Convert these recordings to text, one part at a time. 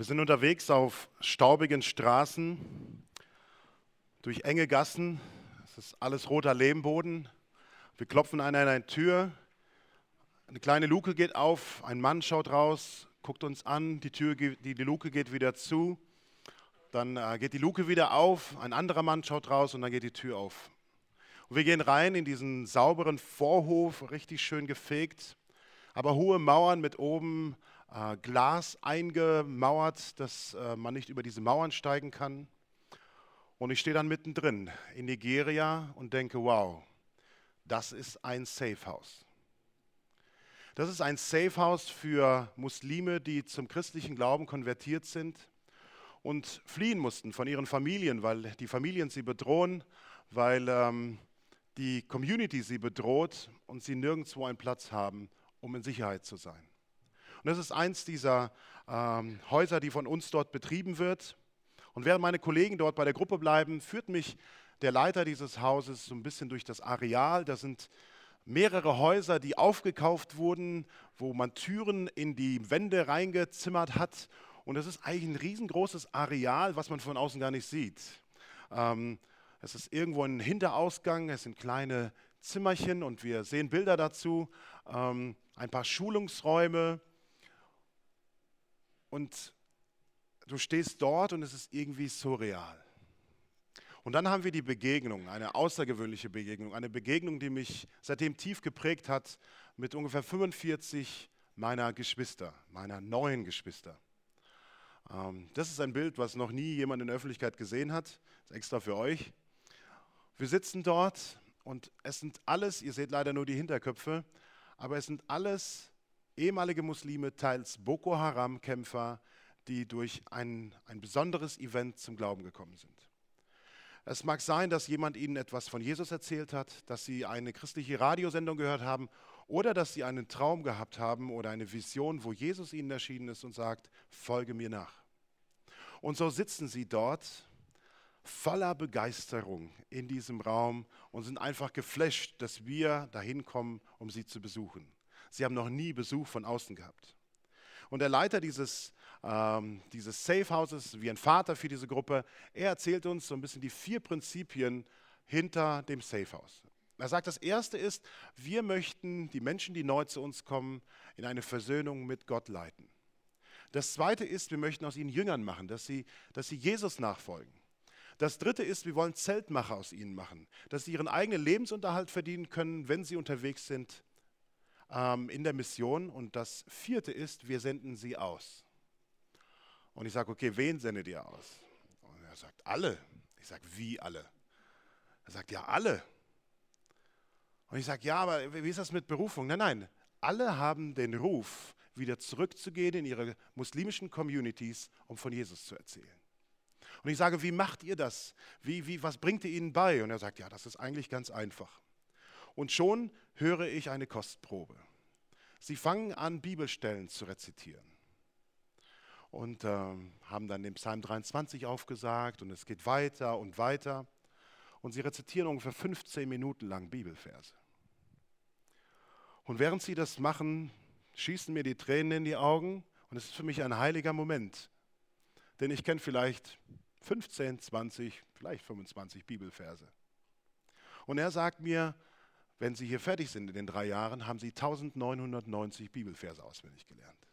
Wir sind unterwegs auf staubigen Straßen, durch enge Gassen. Es ist alles roter Lehmboden. Wir klopfen an eine Tür. Eine kleine Luke geht auf. Ein Mann schaut raus, guckt uns an. Die, Tür, die, die Luke geht wieder zu. Dann äh, geht die Luke wieder auf. Ein anderer Mann schaut raus und dann geht die Tür auf. Und wir gehen rein in diesen sauberen Vorhof, richtig schön gefegt, aber hohe Mauern mit oben äh, Glas eingemauert, dass äh, man nicht über diese Mauern steigen kann. Und ich stehe dann mittendrin in Nigeria und denke, wow, das ist ein Safehouse. Das ist ein Safehouse für Muslime, die zum christlichen Glauben konvertiert sind und fliehen mussten von ihren Familien, weil die Familien sie bedrohen, weil ähm, die Community sie bedroht und sie nirgendwo einen Platz haben, um in Sicherheit zu sein. Und das ist eins dieser ähm, Häuser, die von uns dort betrieben wird. Und während meine Kollegen dort bei der Gruppe bleiben, führt mich der Leiter dieses Hauses so ein bisschen durch das Areal. Da sind mehrere Häuser, die aufgekauft wurden, wo man Türen in die Wände reingezimmert hat. Und das ist eigentlich ein riesengroßes Areal, was man von außen gar nicht sieht. Ähm, es ist irgendwo ein Hinterausgang, es sind kleine Zimmerchen und wir sehen Bilder dazu, ähm, ein paar Schulungsräume, und du stehst dort und es ist irgendwie surreal. Und dann haben wir die Begegnung, eine außergewöhnliche Begegnung, eine Begegnung, die mich seitdem tief geprägt hat mit ungefähr 45 meiner Geschwister, meiner neuen Geschwister. Ähm, das ist ein Bild, was noch nie jemand in der Öffentlichkeit gesehen hat, das ist extra für euch. Wir sitzen dort und es sind alles, ihr seht leider nur die Hinterköpfe, aber es sind alles ehemalige Muslime, teils Boko Haram-Kämpfer, die durch ein, ein besonderes Event zum Glauben gekommen sind. Es mag sein, dass jemand ihnen etwas von Jesus erzählt hat, dass sie eine christliche Radiosendung gehört haben oder dass sie einen Traum gehabt haben oder eine Vision, wo Jesus ihnen erschienen ist und sagt, folge mir nach. Und so sitzen sie dort voller Begeisterung in diesem Raum und sind einfach geflasht, dass wir dahin kommen, um sie zu besuchen. Sie haben noch nie Besuch von außen gehabt. Und der Leiter dieses, ähm, dieses Safe Houses, wie ein Vater für diese Gruppe, er erzählt uns so ein bisschen die vier Prinzipien hinter dem Safe House. Er sagt, das erste ist, wir möchten die Menschen, die neu zu uns kommen, in eine Versöhnung mit Gott leiten. Das zweite ist, wir möchten aus ihnen Jüngern machen, dass sie, dass sie Jesus nachfolgen. Das dritte ist, wir wollen Zeltmacher aus ihnen machen, dass sie ihren eigenen Lebensunterhalt verdienen können, wenn sie unterwegs sind ähm, in der Mission. Und das vierte ist, wir senden sie aus. Und ich sage, okay, wen sendet ihr aus? Und er sagt, alle. Ich sage, wie alle? Er sagt, ja, alle. Und ich sage, ja, aber wie ist das mit Berufung? Nein, nein, alle haben den Ruf, wieder zurückzugehen in ihre muslimischen Communities, um von Jesus zu erzählen. Und ich sage, wie macht ihr das? Wie, wie, was bringt ihr ihnen bei? Und er sagt, ja, das ist eigentlich ganz einfach. Und schon höre ich eine Kostprobe. Sie fangen an, Bibelstellen zu rezitieren und äh, haben dann den Psalm 23 aufgesagt und es geht weiter und weiter. Und sie rezitieren ungefähr 15 Minuten lang Bibelverse. Und während sie das machen, schießen mir die Tränen in die Augen und es ist für mich ein heiliger Moment. Denn ich kenne vielleicht 15, 20, vielleicht 25 Bibelverse. Und er sagt mir, wenn Sie hier fertig sind in den drei Jahren, haben Sie 1990 Bibelverse auswendig gelernt.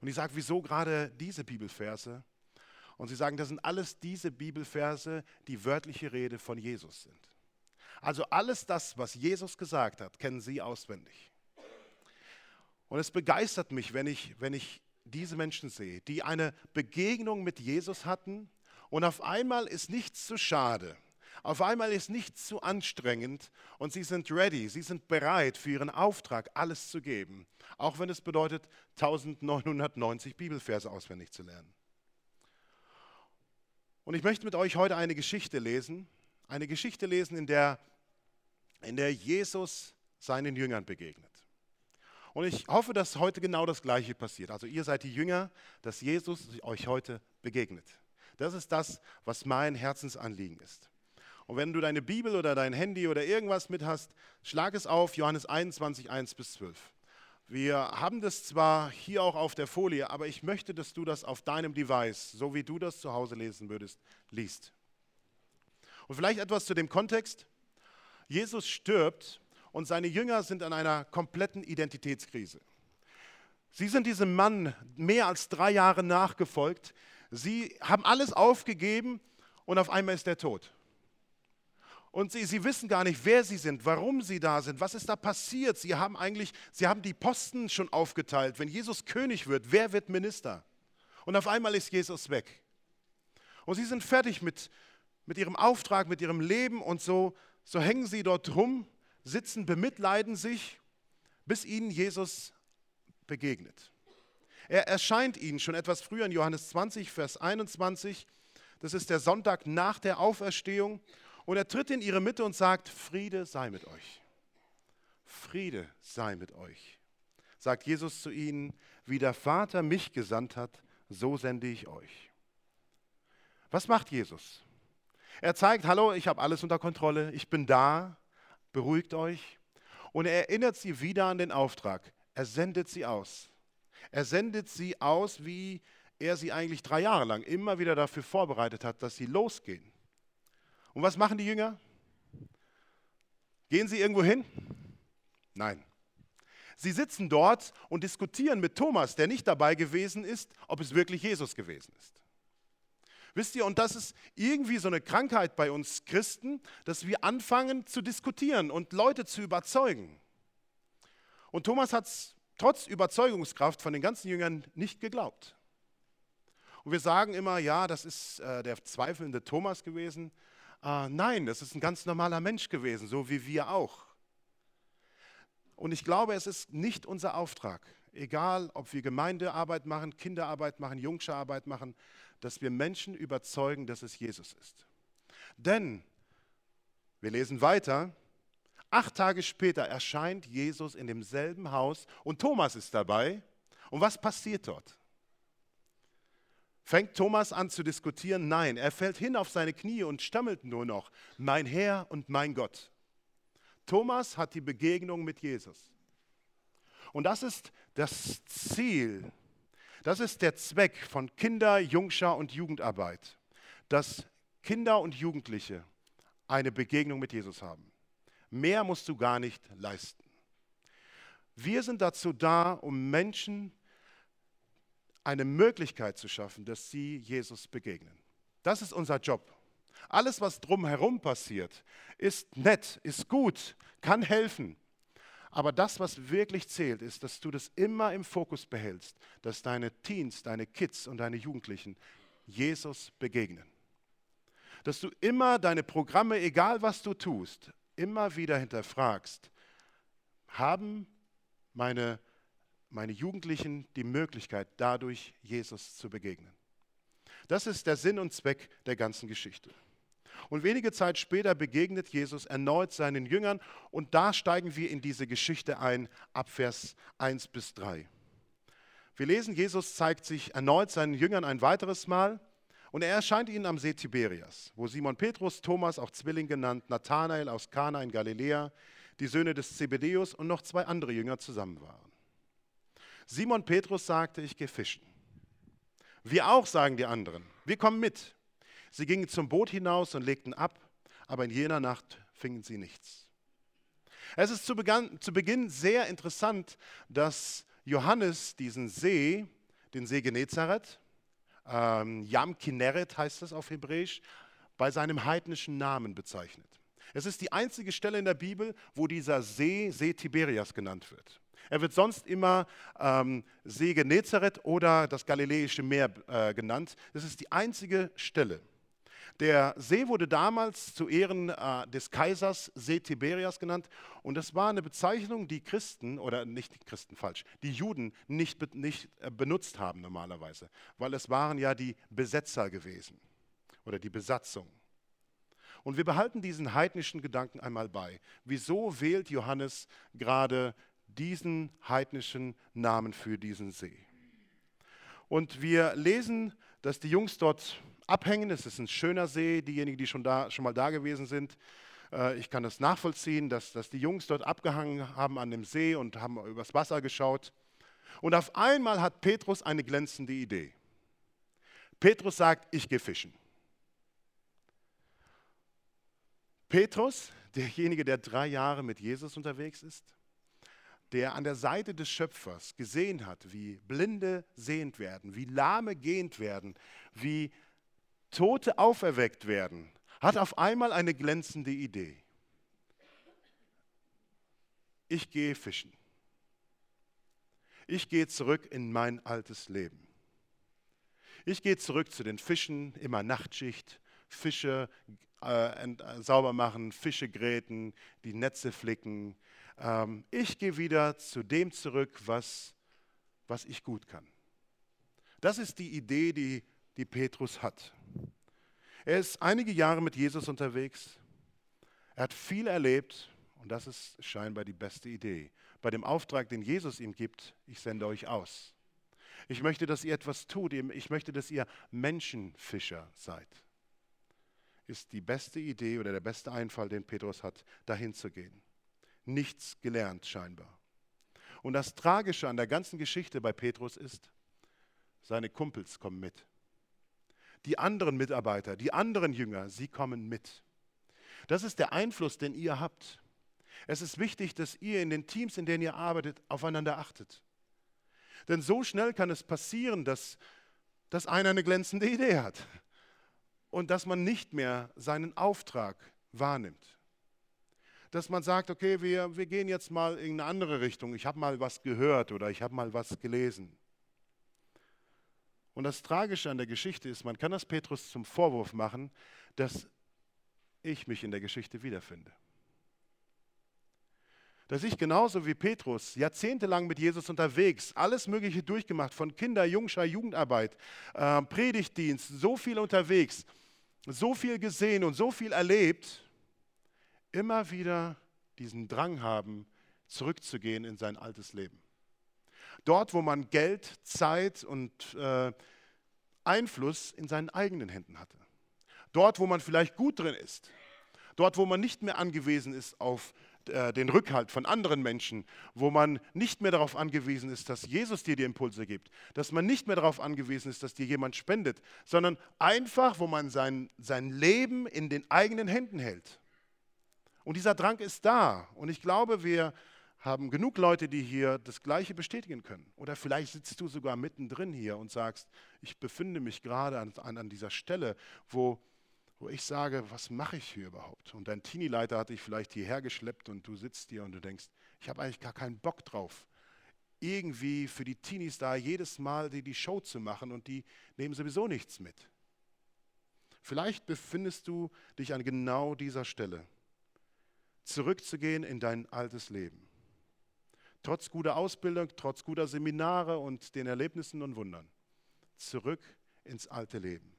Und ich sage, wieso gerade diese Bibelverse? Und Sie sagen, das sind alles diese Bibelverse, die wörtliche Rede von Jesus sind. Also alles das, was Jesus gesagt hat, kennen Sie auswendig. Und es begeistert mich, wenn ich, wenn ich diese Menschen sehe, die eine Begegnung mit Jesus hatten und auf einmal ist nichts zu schade auf einmal ist nichts zu anstrengend und sie sind ready, sie sind bereit für ihren Auftrag alles zu geben, auch wenn es bedeutet 1990 Bibelverse auswendig zu lernen. Und ich möchte mit euch heute eine Geschichte lesen, eine Geschichte lesen, in der, in der Jesus seinen Jüngern begegnet. Und ich hoffe, dass heute genau das Gleiche passiert. Also ihr seid die Jünger, dass Jesus euch heute begegnet. Das ist das, was mein Herzensanliegen ist. Und wenn du deine Bibel oder dein Handy oder irgendwas mit hast, schlag es auf, Johannes 21, 1 bis 12. Wir haben das zwar hier auch auf der Folie, aber ich möchte, dass du das auf deinem Device, so wie du das zu Hause lesen würdest, liest. Und vielleicht etwas zu dem Kontext. Jesus stirbt und seine Jünger sind an einer kompletten Identitätskrise. Sie sind diesem Mann mehr als drei Jahre nachgefolgt. Sie haben alles aufgegeben und auf einmal ist er tot. Und sie, sie wissen gar nicht, wer sie sind, warum sie da sind, was ist da passiert. Sie haben eigentlich, sie haben die Posten schon aufgeteilt. Wenn Jesus König wird, wer wird Minister? Und auf einmal ist Jesus weg. Und sie sind fertig mit, mit ihrem Auftrag, mit ihrem Leben und so, so hängen sie dort rum, sitzen, bemitleiden sich, bis ihnen Jesus begegnet. Er erscheint ihnen schon etwas früher in Johannes 20, Vers 21. Das ist der Sonntag nach der Auferstehung. Und er tritt in ihre Mitte und sagt, Friede sei mit euch. Friede sei mit euch. Sagt Jesus zu ihnen, wie der Vater mich gesandt hat, so sende ich euch. Was macht Jesus? Er zeigt, hallo, ich habe alles unter Kontrolle, ich bin da, beruhigt euch. Und er erinnert sie wieder an den Auftrag. Er sendet sie aus. Er sendet sie aus, wie er sie eigentlich drei Jahre lang immer wieder dafür vorbereitet hat, dass sie losgehen. Und was machen die Jünger? Gehen sie irgendwo hin? Nein. Sie sitzen dort und diskutieren mit Thomas, der nicht dabei gewesen ist, ob es wirklich Jesus gewesen ist. Wisst ihr, und das ist irgendwie so eine Krankheit bei uns Christen, dass wir anfangen zu diskutieren und Leute zu überzeugen. Und Thomas hat es trotz Überzeugungskraft von den ganzen Jüngern nicht geglaubt. Und wir sagen immer, ja, das ist äh, der zweifelnde Thomas gewesen. Äh, nein, das ist ein ganz normaler Mensch gewesen, so wie wir auch. Und ich glaube, es ist nicht unser Auftrag, egal ob wir Gemeindearbeit machen, Kinderarbeit machen, Jungscherarbeit machen, dass wir Menschen überzeugen, dass es Jesus ist. Denn, wir lesen weiter, Acht Tage später erscheint Jesus in demselben Haus und Thomas ist dabei. Und was passiert dort? Fängt Thomas an zu diskutieren? Nein, er fällt hin auf seine Knie und stammelt nur noch, mein Herr und mein Gott. Thomas hat die Begegnung mit Jesus. Und das ist das Ziel, das ist der Zweck von Kinder-, Jungschar- und Jugendarbeit, dass Kinder und Jugendliche eine Begegnung mit Jesus haben. Mehr musst du gar nicht leisten. Wir sind dazu da, um Menschen eine Möglichkeit zu schaffen, dass sie Jesus begegnen. Das ist unser Job. Alles, was drumherum passiert, ist nett, ist gut, kann helfen. Aber das, was wirklich zählt, ist, dass du das immer im Fokus behältst, dass deine Teens, deine Kids und deine Jugendlichen Jesus begegnen. Dass du immer deine Programme, egal was du tust, immer wieder hinterfragst, haben meine, meine Jugendlichen die Möglichkeit, dadurch Jesus zu begegnen. Das ist der Sinn und Zweck der ganzen Geschichte. Und wenige Zeit später begegnet Jesus erneut seinen Jüngern und da steigen wir in diese Geschichte ein, ab Vers 1 bis 3. Wir lesen, Jesus zeigt sich erneut seinen Jüngern ein weiteres Mal und er erscheint ihnen am See Tiberias, wo Simon Petrus, Thomas, auch Zwilling genannt, Nathanael aus Kana in Galiläa, die Söhne des Zebedeus und noch zwei andere Jünger zusammen waren. Simon Petrus sagte, ich gehe fischen. Wir auch, sagen die anderen, wir kommen mit. Sie gingen zum Boot hinaus und legten ab, aber in jener Nacht fingen sie nichts. Es ist zu Beginn, zu Beginn sehr interessant, dass Johannes diesen See, den See Genezareth, ähm, Yam Kinneret heißt es auf Hebräisch, bei seinem heidnischen Namen bezeichnet. Es ist die einzige Stelle in der Bibel, wo dieser See See Tiberias genannt wird. Er wird sonst immer ähm, See Genezareth oder das Galiläische Meer äh, genannt. Das ist die einzige Stelle. Der See wurde damals zu Ehren äh, des Kaisers See Tiberias genannt und das war eine Bezeichnung, die Christen, oder nicht Christen falsch, die Juden nicht, nicht äh, benutzt haben normalerweise, weil es waren ja die Besetzer gewesen oder die Besatzung. Und wir behalten diesen heidnischen Gedanken einmal bei. Wieso wählt Johannes gerade diesen heidnischen Namen für diesen See? Und wir lesen, dass die Jungs dort abhängen. Es ist ein schöner See. Diejenigen, die schon, da, schon mal da gewesen sind, Äh, ich kann das nachvollziehen, dass, dass die Jungs dort abgehangen haben an dem See und haben übers Wasser geschaut. Und auf einmal hat Petrus eine glänzende Idee. Petrus sagt, ich gehe fischen. Petrus, derjenige, der drei Jahre mit Jesus unterwegs ist, der an der Seite des Schöpfers gesehen hat, wie Blinde sehend werden, wie Lahme gehend werden, wie Tote auferweckt werden, hat auf einmal eine glänzende Idee. Ich gehe fischen. Ich gehe zurück in mein altes Leben. Ich gehe zurück zu den Fischen, immer Nachtschicht, Fische äh, sauber machen, Fische gräten, die Netze flicken. Ähm, ich gehe wieder zu dem zurück, was, was ich gut kann. Das ist die Idee, die, die Petrus hat. Er ist einige Jahre mit Jesus unterwegs. Er hat viel erlebt und das ist scheinbar die beste Idee. Bei dem Auftrag, den Jesus ihm gibt, ich sende euch aus. Ich möchte, dass ihr etwas tut. Ich möchte, dass ihr Menschenfischer seid. Ist die beste Idee oder der beste Einfall, den Petrus hat, dahin zu gehen. Nichts gelernt scheinbar. Und das Tragische an der ganzen Geschichte bei Petrus ist, seine Kumpels kommen mit. Die anderen Mitarbeiter, die anderen Jünger, sie kommen mit. Das ist der Einfluss, den ihr habt. Es ist wichtig, dass ihr in den Teams, in denen ihr arbeitet, aufeinander achtet. Denn so schnell kann es passieren, dass, dass einer eine glänzende Idee hat und dass man nicht mehr seinen Auftrag wahrnimmt. Dass man sagt, okay, wir, wir gehen jetzt mal in eine andere Richtung. Ich habe mal was gehört oder ich habe mal was gelesen. Und das Tragische an der Geschichte ist, man kann das Petrus zum Vorwurf machen, dass ich mich in der Geschichte wiederfinde dass ich genauso wie Petrus jahrzehntelang mit Jesus unterwegs, alles Mögliche durchgemacht, von Kinder, Jungscher, Jugendarbeit, äh, Predigtdienst, so viel unterwegs, so viel gesehen und so viel erlebt, immer wieder diesen Drang haben, zurückzugehen in sein altes Leben. Dort, wo man Geld, Zeit und äh, Einfluss in seinen eigenen Händen hatte. Dort, wo man vielleicht gut drin ist. Dort, wo man nicht mehr angewiesen ist auf äh, den Rückhalt von anderen Menschen, wo man nicht mehr darauf angewiesen ist, dass Jesus dir die Impulse gibt, dass man nicht mehr darauf angewiesen ist, dass dir jemand spendet, sondern einfach, wo man sein, sein Leben in den eigenen Händen hält. Und dieser Drang ist da. Und ich glaube, wir haben genug Leute, die hier das Gleiche bestätigen können. Oder vielleicht sitzt du sogar mittendrin hier und sagst, ich befinde mich gerade an, an, dieser Stelle, wo wo ich sage, was mache ich hier überhaupt? Und dein Teenie-Leiter hat dich vielleicht hierher geschleppt und du sitzt hier und du denkst, ich habe eigentlich gar keinen Bock drauf, irgendwie für die Teenies da jedes Mal die, die Show zu machen und die nehmen sowieso nichts mit. Vielleicht befindest du dich an genau dieser Stelle, zurückzugehen in dein altes Leben. Trotz guter Ausbildung, trotz guter Seminare und den Erlebnissen und Wundern. Zurück ins alte Leben.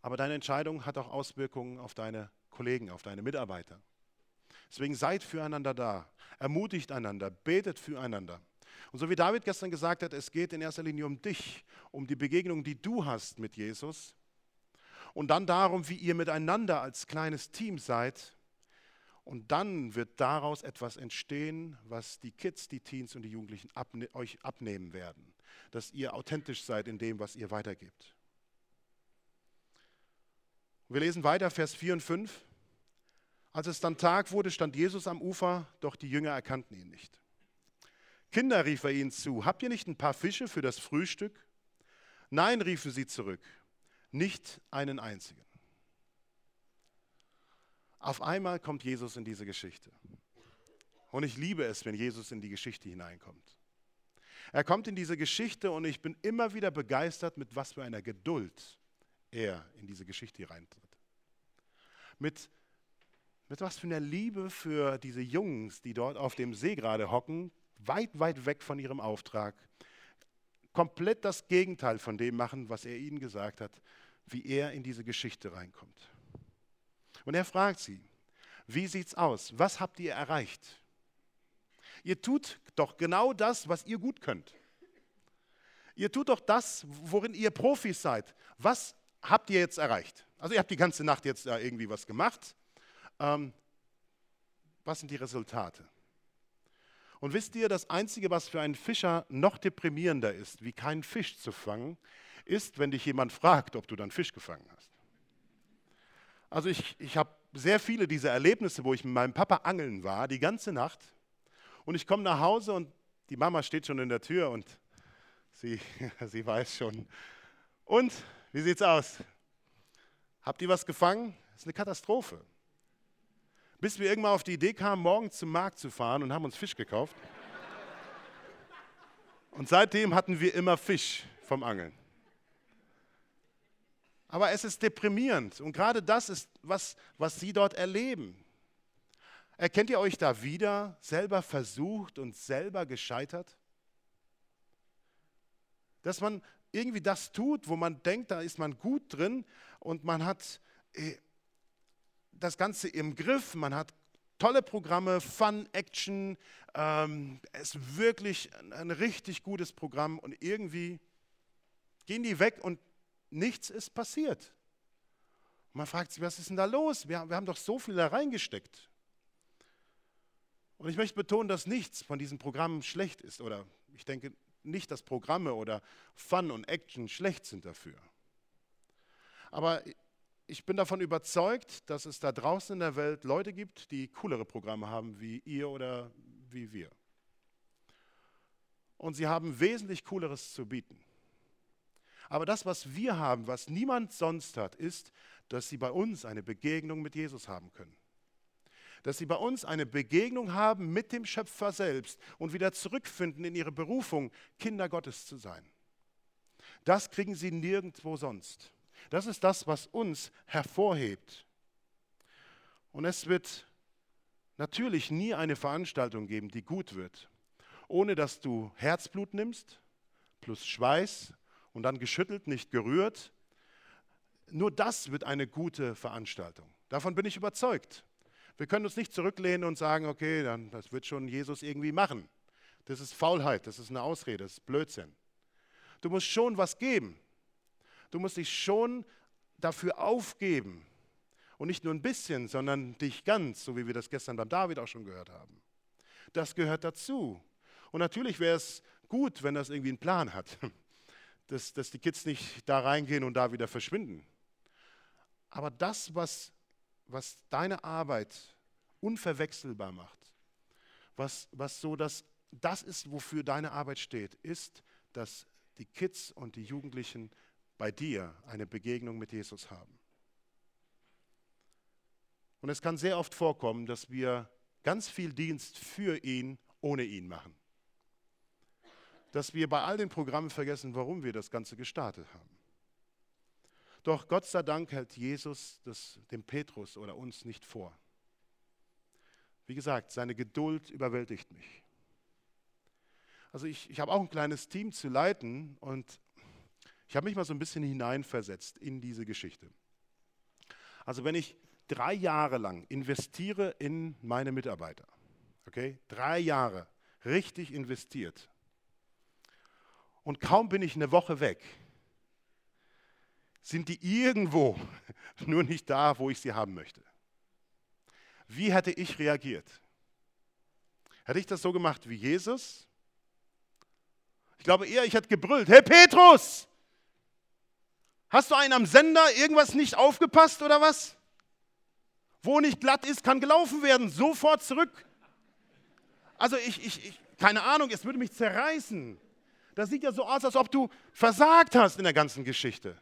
Aber deine Entscheidung hat auch Auswirkungen auf deine Kollegen, auf deine Mitarbeiter. Deswegen seid füreinander da, ermutigt einander, betet füreinander. Und so wie David gestern gesagt hat, es geht in erster Linie um dich, um die Begegnung, die du hast mit Jesus. Und dann darum, wie ihr miteinander als kleines Team seid. Und dann wird daraus etwas entstehen, was die Kids, die Teens und die Jugendlichen abne euch abnehmen werden. Dass ihr authentisch seid in dem, was ihr weitergebt. Wir lesen weiter, Vers 4 und 5. Als es dann Tag wurde, stand Jesus am Ufer, doch die Jünger erkannten ihn nicht. Kinder, rief er ihnen zu, habt ihr nicht ein paar Fische für das Frühstück? Nein, riefen sie zurück, nicht einen einzigen. Auf einmal kommt Jesus in diese Geschichte. Und ich liebe es, wenn Jesus in die Geschichte hineinkommt. Er kommt in diese Geschichte und ich bin immer wieder begeistert, mit was für einer Geduld er in diese Geschichte reintritt. Mit, mit was für einer Liebe für diese Jungs, die dort auf dem See gerade hocken, weit, weit weg von ihrem Auftrag, komplett das Gegenteil von dem machen, was er ihnen gesagt hat, wie er in diese Geschichte reinkommt. Und er fragt sie, wie sieht's aus? Was habt ihr erreicht? Ihr tut doch genau das, was ihr gut könnt. Ihr tut doch das, worin ihr Profis seid. Was habt ihr jetzt erreicht? Also ihr habt die ganze Nacht jetzt da irgendwie was gemacht ähm, was sind die Resultate? Und wisst ihr, das Einzige, was für einen Fischer noch deprimierender ist, wie keinen Fisch zu fangen, ist, wenn dich jemand fragt, ob du dann Fisch gefangen hast. Also ich, ich habe sehr viele dieser Erlebnisse, wo ich mit meinem Papa angeln war, die ganze Nacht. Und ich komme nach Hause und die Mama steht schon in der Tür und sie, sie weiß schon. Und, wie sieht's aus? Habt ihr was gefangen? Das ist eine Katastrophe. Bis wir irgendwann auf die Idee kamen, morgens zum Markt zu fahren und haben uns Fisch gekauft. Und seitdem hatten wir immer Fisch vom Angeln. Aber es ist deprimierend und gerade das ist, was, was Sie dort erleben. Erkennt ihr euch da wieder, selber versucht und selber gescheitert? Dass man irgendwie das tut, wo man denkt, da ist man gut drin und man hat äh, das Ganze im Griff, man hat tolle Programme, Fun, Action, ähm, es ist wirklich ein richtig gutes Programm und irgendwie gehen die weg und nichts ist passiert. Und man fragt sich, was ist denn da los? Wir, wir haben doch so viel da reingesteckt. Und ich möchte betonen, dass nichts von diesen Programmen schlecht ist. Oder ich denke nicht, dass Programme oder Fun und Action schlecht sind dafür. Aber ich bin davon überzeugt, dass es da draußen in der Welt Leute gibt, die coolere Programme haben wie ihr oder wie wir. Und sie haben wesentlich cooleres zu bieten. Aber das, was wir haben, was niemand sonst hat, ist, dass sie bei uns eine Begegnung mit Jesus haben können. Dass sie bei uns eine Begegnung haben mit dem Schöpfer selbst und wieder zurückfinden in ihre Berufung, Kinder Gottes zu sein. Das kriegen sie nirgendwo sonst. Das ist das, was uns hervorhebt. Und es wird natürlich nie eine Veranstaltung geben, die gut wird, ohne dass du Herzblut nimmst, plus Schweiß, und dann geschüttelt, nicht gerührt. Nur das wird eine gute Veranstaltung. Davon bin ich überzeugt. Wir können uns nicht zurücklehnen und sagen, okay, dann, das wird schon Jesus irgendwie machen. Das ist Faulheit, das ist eine Ausrede, das ist Blödsinn. Du musst schon was geben. Du musst dich schon dafür aufgeben. Und nicht nur ein bisschen, sondern dich ganz, so wie wir das gestern beim David auch schon gehört haben. Das gehört dazu. Und natürlich wäre es gut, wenn das irgendwie einen Plan hat dass, dass die Kids nicht da reingehen und da wieder verschwinden. Aber das, was, was deine Arbeit unverwechselbar macht, was, was so das, das ist, wofür deine Arbeit steht, ist, dass die Kids und die Jugendlichen bei dir eine Begegnung mit Jesus haben. Und es kann sehr oft vorkommen, dass wir ganz viel Dienst für ihn ohne ihn machen dass wir bei all den Programmen vergessen, warum wir das Ganze gestartet haben. Doch Gott sei Dank hält Jesus das dem Petrus oder uns nicht vor. Wie gesagt, seine Geduld überwältigt mich. Also ich, ich habe auch ein kleines Team zu leiten und ich habe mich mal so ein bisschen hineinversetzt in diese Geschichte. Also wenn ich drei Jahre lang investiere in meine Mitarbeiter, okay, drei Jahre richtig investiert, und kaum bin ich eine Woche weg, sind die irgendwo, nur nicht da, wo ich sie haben möchte. Wie hätte ich reagiert? Hätte ich das so gemacht wie Jesus? Ich glaube eher, ich hätte gebrüllt, Herr Petrus, hast du einen am Sender irgendwas nicht aufgepasst oder was? Wo nicht glatt ist, kann gelaufen werden, sofort zurück. Also ich, ich, ich keine Ahnung, es würde mich zerreißen. Das sieht ja so aus, als ob du versagt hast in der ganzen Geschichte.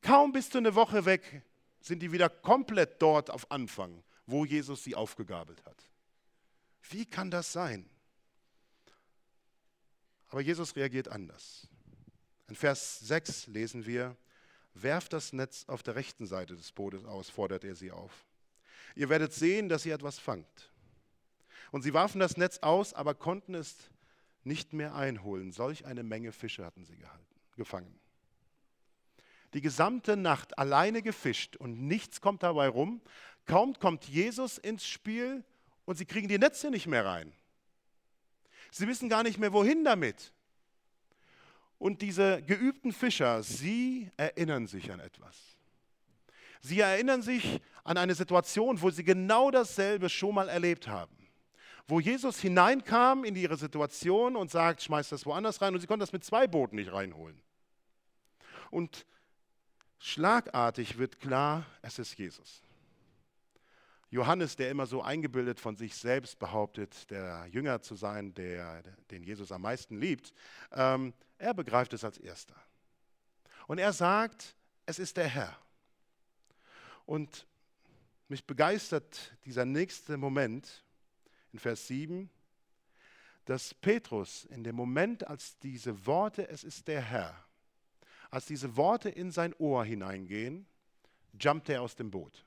Kaum bist du eine Woche weg, sind die wieder komplett dort auf Anfang, wo Jesus sie aufgegabelt hat. Wie kann das sein? Aber Jesus reagiert anders. In Vers 6 lesen wir, werft das Netz auf der rechten Seite des Bootes aus, fordert er sie auf. Ihr werdet sehen, dass ihr etwas fangt. Und sie warfen das Netz aus, aber konnten es nicht mehr einholen. Solch eine Menge Fische hatten sie gehalten, gefangen. Die gesamte Nacht alleine gefischt und nichts kommt dabei rum. Kaum kommt Jesus ins Spiel und sie kriegen die Netze nicht mehr rein. Sie wissen gar nicht mehr, wohin damit. Und diese geübten Fischer, sie erinnern sich an etwas. Sie erinnern sich an eine Situation, wo sie genau dasselbe schon mal erlebt haben. Wo Jesus hineinkam in ihre Situation und sagt, schmeißt das woanders rein und sie konnten das mit zwei Booten nicht reinholen. Und schlagartig wird klar, es ist Jesus. Johannes, der immer so eingebildet von sich selbst behauptet, der Jünger zu sein, der, den Jesus am meisten liebt, ähm, er begreift es als erster. Und er sagt, es ist der Herr. Und mich begeistert dieser nächste Moment in Vers 7, dass Petrus in dem Moment, als diese Worte, es ist der Herr, als diese Worte in sein Ohr hineingehen, jumpt er aus dem Boot.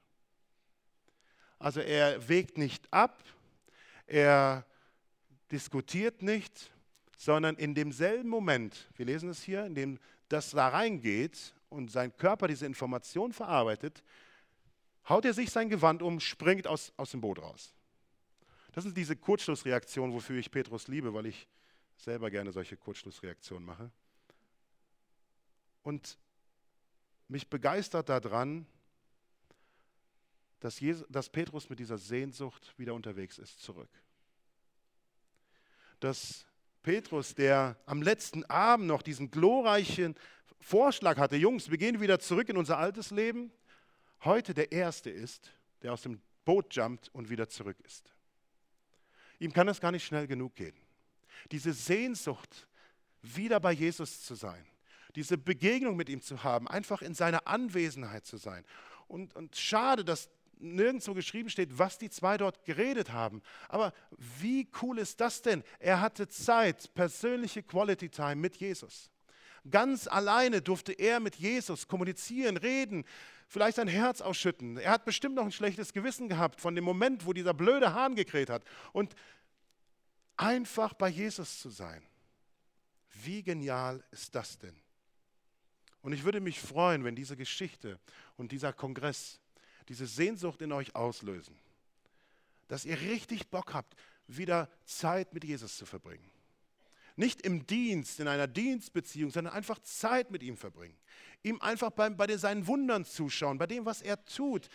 Also er wägt nicht ab, er diskutiert nicht, sondern in demselben Moment, wir lesen es hier, in dem das da reingeht und sein Körper diese Information verarbeitet, haut er sich sein Gewand um, springt aus, aus dem Boot raus. Das ist diese Kurzschlussreaktion, wofür ich Petrus liebe, weil ich selber gerne solche Kurzschlussreaktionen mache. Und mich begeistert daran, dass, Jesus, dass Petrus mit dieser Sehnsucht wieder unterwegs ist, zurück. Dass Petrus, der am letzten Abend noch diesen glorreichen Vorschlag hatte, Jungs, wir gehen wieder zurück in unser altes Leben, heute der Erste ist, der aus dem Boot jumpt und wieder zurück ist. Ihm kann das gar nicht schnell genug gehen. Diese Sehnsucht, wieder bei Jesus zu sein, diese Begegnung mit ihm zu haben, einfach in seiner Anwesenheit zu sein. Und, und schade, dass nirgendwo geschrieben steht, was die zwei dort geredet haben. Aber wie cool ist das denn? Er hatte Zeit, persönliche Quality Time mit Jesus. Ganz alleine durfte er mit Jesus kommunizieren, reden, vielleicht sein Herz ausschütten. Er hat bestimmt noch ein schlechtes Gewissen gehabt von dem Moment, wo dieser blöde Hahn gekräht hat. Und einfach bei Jesus zu sein. Wie genial ist das denn? Und ich würde mich freuen, wenn diese Geschichte und dieser Kongress diese Sehnsucht in euch auslösen. Dass ihr richtig Bock habt, wieder Zeit mit Jesus zu verbringen. Nicht im Dienst, in einer Dienstbeziehung, sondern einfach Zeit mit ihm verbringen. Ihm einfach bei, bei seinen Wundern zuschauen, bei dem, was er tut.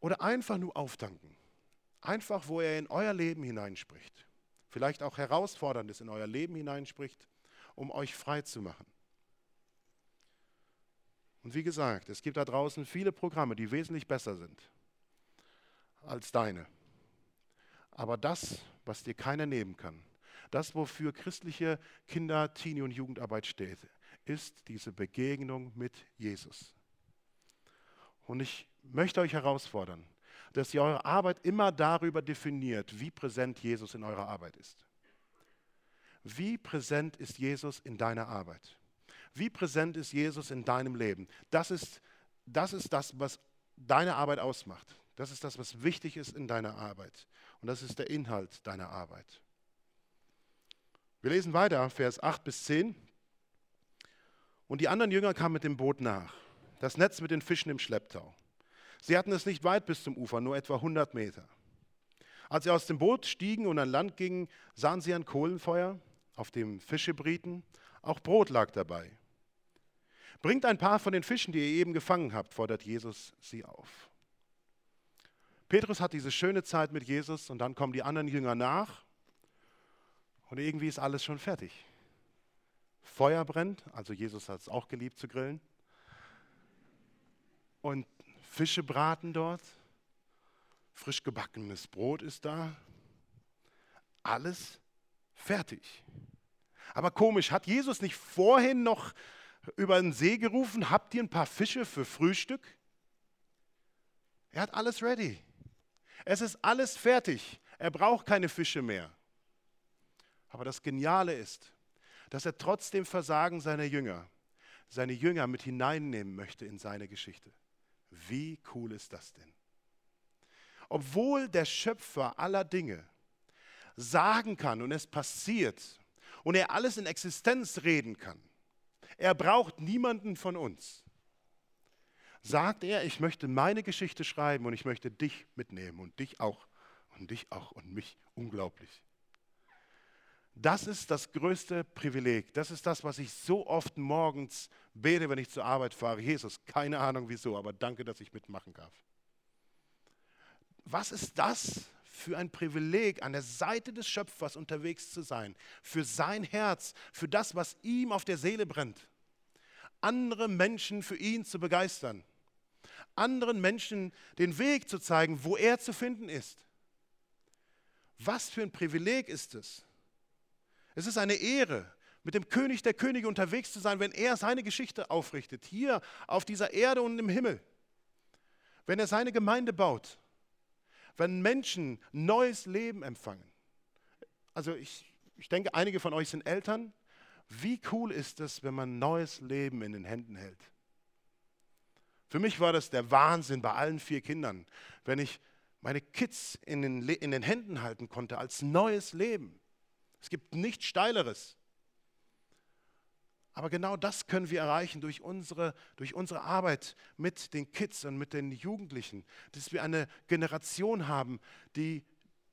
Oder einfach nur auftanken. Einfach, wo er in euer Leben hineinspricht. Vielleicht auch herausforderndes in euer Leben hineinspricht, um euch frei zu machen. Und wie gesagt, es gibt da draußen viele Programme, die wesentlich besser sind als deine. Aber das, was dir keiner nehmen kann, das, wofür christliche Kinder-, Teenie- und Jugendarbeit steht, ist diese Begegnung mit Jesus. Und ich möchte euch herausfordern, dass ihr eure Arbeit immer darüber definiert, wie präsent Jesus in eurer Arbeit ist. Wie präsent ist Jesus in deiner Arbeit? Wie präsent ist Jesus in deinem Leben? Das ist, das ist das, was deine Arbeit ausmacht. Das ist das, was wichtig ist in deiner Arbeit. Und das ist der Inhalt deiner Arbeit. Wir lesen weiter, Vers 8 bis 10. Und die anderen Jünger kamen mit dem Boot nach, das Netz mit den Fischen im Schlepptau. Sie hatten es nicht weit bis zum Ufer, nur etwa 100 Meter. Als sie aus dem Boot stiegen und an Land gingen, sahen sie ein Kohlenfeuer, auf dem Fische brieten auch Brot lag dabei. Bringt ein paar von den Fischen, die ihr eben gefangen habt, fordert Jesus sie auf. Petrus hat diese schöne Zeit mit Jesus und dann kommen die anderen Jünger nach und irgendwie ist alles schon fertig. Feuer brennt, also Jesus hat es auch geliebt zu grillen. Und Fische braten dort, frisch gebackenes Brot ist da, alles fertig. Aber komisch, hat Jesus nicht vorhin noch über den See gerufen, habt ihr ein paar Fische für Frühstück? Er hat alles ready. Es ist alles fertig. Er braucht keine Fische mehr. Aber das Geniale ist, dass er trotzdem Versagen seiner Jünger, seine Jünger mit hineinnehmen möchte in seine Geschichte. Wie cool ist das denn? Obwohl der Schöpfer aller Dinge sagen kann und es passiert, und er alles in Existenz reden kann. Er braucht niemanden von uns. Sagt er, ich möchte meine Geschichte schreiben und ich möchte dich mitnehmen und dich auch und dich auch und mich. Unglaublich. Das ist das größte Privileg. Das ist das, was ich so oft morgens bete, wenn ich zur Arbeit fahre. Jesus, keine Ahnung wieso, aber danke, dass ich mitmachen darf. Was ist das für ein Privileg, an der Seite des Schöpfers unterwegs zu sein, für sein Herz, für das, was ihm auf der Seele brennt. Andere Menschen für ihn zu begeistern, anderen Menschen den Weg zu zeigen, wo er zu finden ist. Was für ein Privileg ist es? Es ist eine Ehre, mit dem König der Könige unterwegs zu sein, wenn er seine Geschichte aufrichtet, hier auf dieser Erde und im Himmel. Wenn er seine Gemeinde baut, wenn Menschen neues Leben empfangen. Also ich, ich denke, einige von euch sind Eltern. Wie cool ist es, wenn man neues Leben in den Händen hält? Für mich war das der Wahnsinn bei allen vier Kindern, wenn ich meine Kids in den, in den Händen halten konnte als neues Leben. Es gibt nichts Steileres. Aber genau das können wir erreichen durch unsere, durch unsere Arbeit mit den Kids und mit den Jugendlichen, dass wir eine Generation haben, die,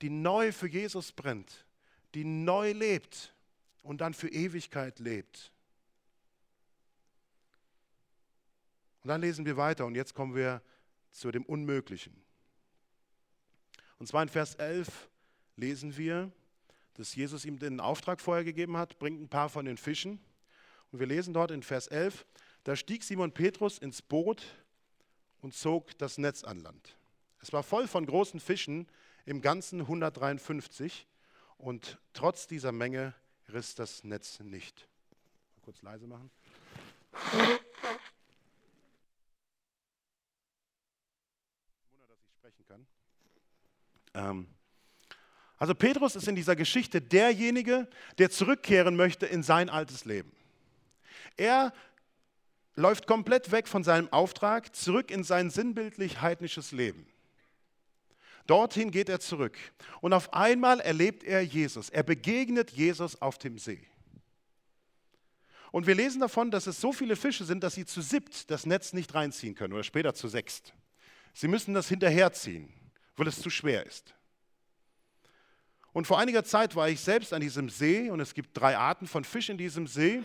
die neu für Jesus brennt, die neu lebt und dann für Ewigkeit lebt. Und dann lesen wir weiter und jetzt kommen wir zu dem Unmöglichen. Und zwar in Vers 11 lesen wir, dass Jesus ihm den Auftrag vorher gegeben hat, bringt ein paar von den Fischen. Und wir lesen dort in Vers 11, da stieg Simon Petrus ins Boot und zog das Netz an Land. Es war voll von großen Fischen, im Ganzen 153. Und trotz dieser Menge riss das Netz nicht. Mal kurz leise machen. Wunder, dass ich sprechen kann. Ähm, also Petrus ist in dieser Geschichte derjenige, der zurückkehren möchte in sein altes Leben. Er läuft komplett weg von seinem Auftrag, zurück in sein sinnbildlich heidnisches Leben. Dorthin geht er zurück. Und auf einmal erlebt er Jesus. Er begegnet Jesus auf dem See. Und wir lesen davon, dass es so viele Fische sind, dass sie zu siebt das Netz nicht reinziehen können oder später zu sechst. Sie müssen das hinterherziehen, weil es zu schwer ist. Und vor einiger Zeit war ich selbst an diesem See und es gibt drei Arten von Fisch in diesem See.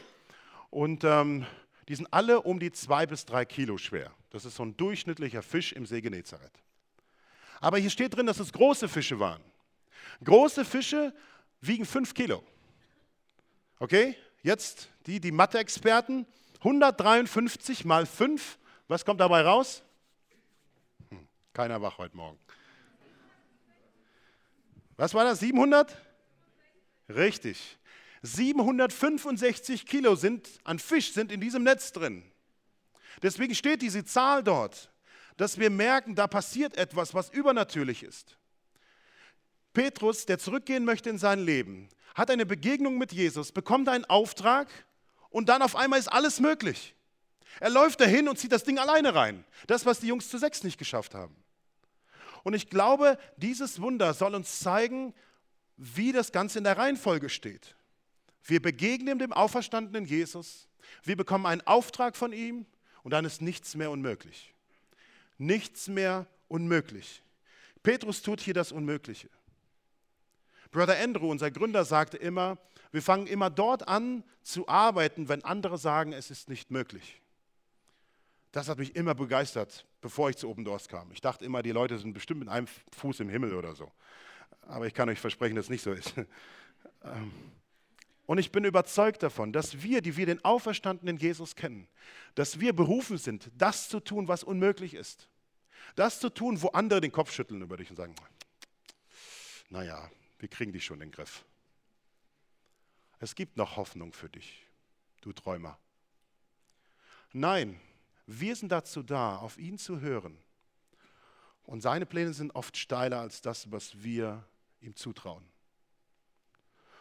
Und ähm, die sind alle um die zwei bis drei Kilo schwer. Das ist so ein durchschnittlicher Fisch im See Genezareth. Aber hier steht drin, dass es große Fische waren. Große Fische wiegen fünf Kilo. Okay, jetzt die, die Mathe-Experten. 153 mal 5, was kommt dabei raus? Hm, keiner wach heute Morgen. Was war das? 700? Richtig. 765 Kilo sind, an Fisch sind in diesem Netz drin. Deswegen steht diese Zahl dort, dass wir merken, da passiert etwas, was übernatürlich ist. Petrus, der zurückgehen möchte in sein Leben, hat eine Begegnung mit Jesus, bekommt einen Auftrag und dann auf einmal ist alles möglich. Er läuft dahin und zieht das Ding alleine rein. Das, was die Jungs zu sechs nicht geschafft haben. Und ich glaube, dieses Wunder soll uns zeigen, wie das Ganze in der Reihenfolge steht. Wir begegnen dem auferstandenen Jesus, wir bekommen einen Auftrag von ihm und dann ist nichts mehr unmöglich. Nichts mehr unmöglich. Petrus tut hier das Unmögliche. Brother Andrew, unser Gründer, sagte immer, wir fangen immer dort an zu arbeiten, wenn andere sagen, es ist nicht möglich. Das hat mich immer begeistert, bevor ich zu Open Doors kam. Ich dachte immer, die Leute sind bestimmt mit einem Fuß im Himmel oder so. Aber ich kann euch versprechen, dass es nicht so ist. Ähm, und ich bin überzeugt davon, dass wir, die wir den auferstandenen Jesus kennen, dass wir berufen sind, das zu tun, was unmöglich ist. Das zu tun, wo andere den Kopf schütteln über dich und sagen, naja, wir kriegen dich schon in den Griff. Es gibt noch Hoffnung für dich, du Träumer. Nein, wir sind dazu da, auf ihn zu hören. Und seine Pläne sind oft steiler als das, was wir ihm zutrauen.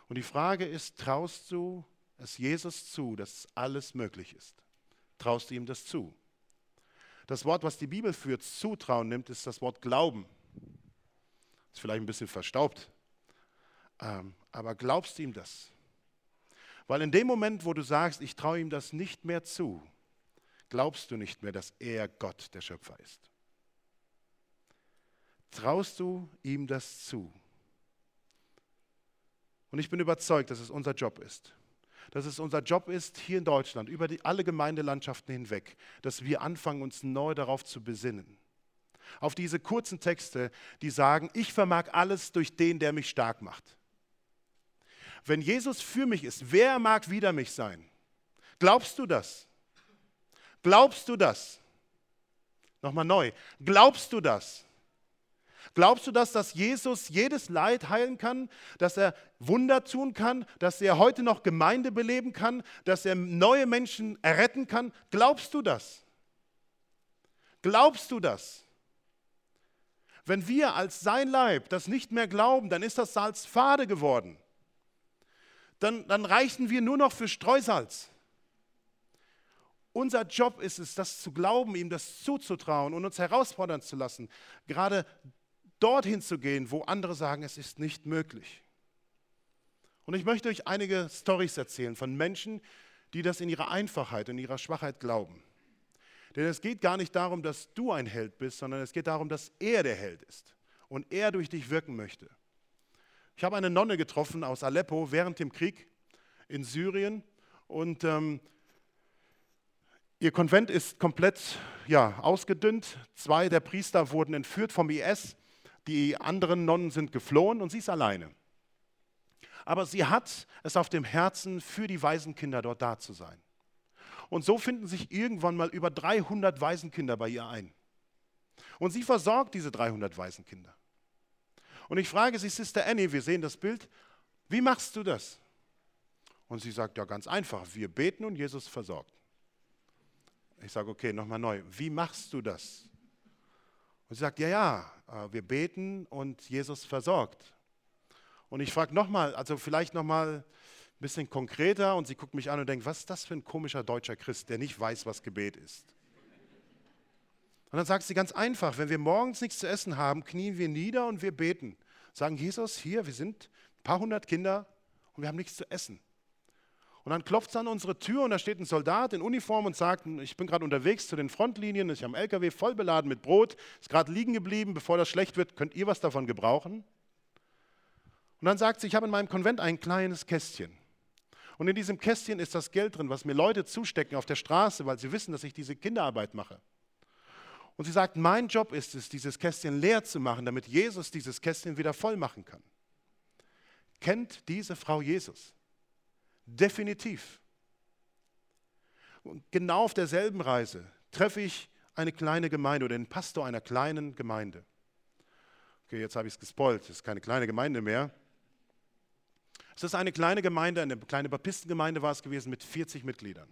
Und die Frage ist, traust du es Jesus zu, dass alles möglich ist? Traust du ihm das zu? Das Wort, was die Bibel für Zutrauen nimmt, ist das Wort Glauben. Ist vielleicht ein bisschen verstaubt, ähm, aber glaubst du ihm das? Weil in dem Moment, wo du sagst, ich traue ihm das nicht mehr zu, glaubst du nicht mehr, dass er Gott, der Schöpfer ist. Traust du ihm das zu? Und ich bin überzeugt, dass es unser Job ist. Dass es unser Job ist, hier in Deutschland, über die, alle Gemeindelandschaften hinweg, dass wir anfangen, uns neu darauf zu besinnen. Auf diese kurzen Texte, die sagen, ich vermag alles durch den, der mich stark macht. Wenn Jesus für mich ist, wer mag wider mich sein? Glaubst du das? Glaubst du das? Nochmal neu. Glaubst du das? Glaubst du das, dass Jesus jedes Leid heilen kann, dass er Wunder tun kann, dass er heute noch Gemeinde beleben kann, dass er neue Menschen erretten kann? Glaubst du das? Glaubst du das? Wenn wir als sein Leib das nicht mehr glauben, dann ist das Salz fade geworden. Dann, dann reichen wir nur noch für Streusalz. Unser Job ist es, das zu glauben, ihm das zuzutrauen und uns herausfordern zu lassen, gerade dorthin zu gehen, wo andere sagen, es ist nicht möglich. Und ich möchte euch einige Stories erzählen von Menschen, die das in ihrer Einfachheit, in ihrer Schwachheit glauben. Denn es geht gar nicht darum, dass du ein Held bist, sondern es geht darum, dass er der Held ist und er durch dich wirken möchte. Ich habe eine Nonne getroffen aus Aleppo während dem Krieg in Syrien und ähm, ihr Konvent ist komplett ja, ausgedünnt. Zwei der Priester wurden entführt vom IS die anderen Nonnen sind geflohen und sie ist alleine. Aber sie hat es auf dem Herzen, für die Waisenkinder dort da zu sein. Und so finden sich irgendwann mal über 300 Waisenkinder bei ihr ein. Und sie versorgt diese 300 Waisenkinder. Und ich frage sie, Sister Annie, wir sehen das Bild, wie machst du das? Und sie sagt, ja ganz einfach, wir beten und Jesus versorgt. Ich sage, okay, nochmal neu, wie machst du das? Und sie sagt, ja, ja, äh, wir beten und Jesus versorgt. Und ich frage nochmal, also vielleicht nochmal ein bisschen konkreter und sie guckt mich an und denkt, was ist das für ein komischer deutscher Christ, der nicht weiß, was Gebet ist. Und dann sagt sie ganz einfach, wenn wir morgens nichts zu essen haben, knien wir nieder und wir beten. Sagen, Jesus, hier, wir sind ein paar hundert Kinder und wir haben nichts zu essen. Und dann klopft es an unsere Tür und da steht ein Soldat in Uniform und sagt, ich bin gerade unterwegs zu den Frontlinien, ich habe einen LKW voll beladen mit Brot, ist gerade liegen geblieben, bevor das schlecht wird, könnt ihr was davon gebrauchen? Und dann sagt sie, ich habe in meinem Konvent ein kleines Kästchen. Und in diesem Kästchen ist das Geld drin, was mir Leute zustecken auf der Straße, weil sie wissen, dass ich diese Kinderarbeit mache. Und sie sagt, mein Job ist es, dieses Kästchen leer zu machen, damit Jesus dieses Kästchen wieder voll machen kann. Kennt diese Frau Jesus? Definitiv. Und genau auf derselben Reise treffe ich eine kleine Gemeinde oder den Pastor einer kleinen Gemeinde. Okay, jetzt habe ich es gespoilt, es ist keine kleine Gemeinde mehr. Es ist eine kleine Gemeinde, eine kleine Baptistengemeinde war es gewesen mit 40 Mitgliedern.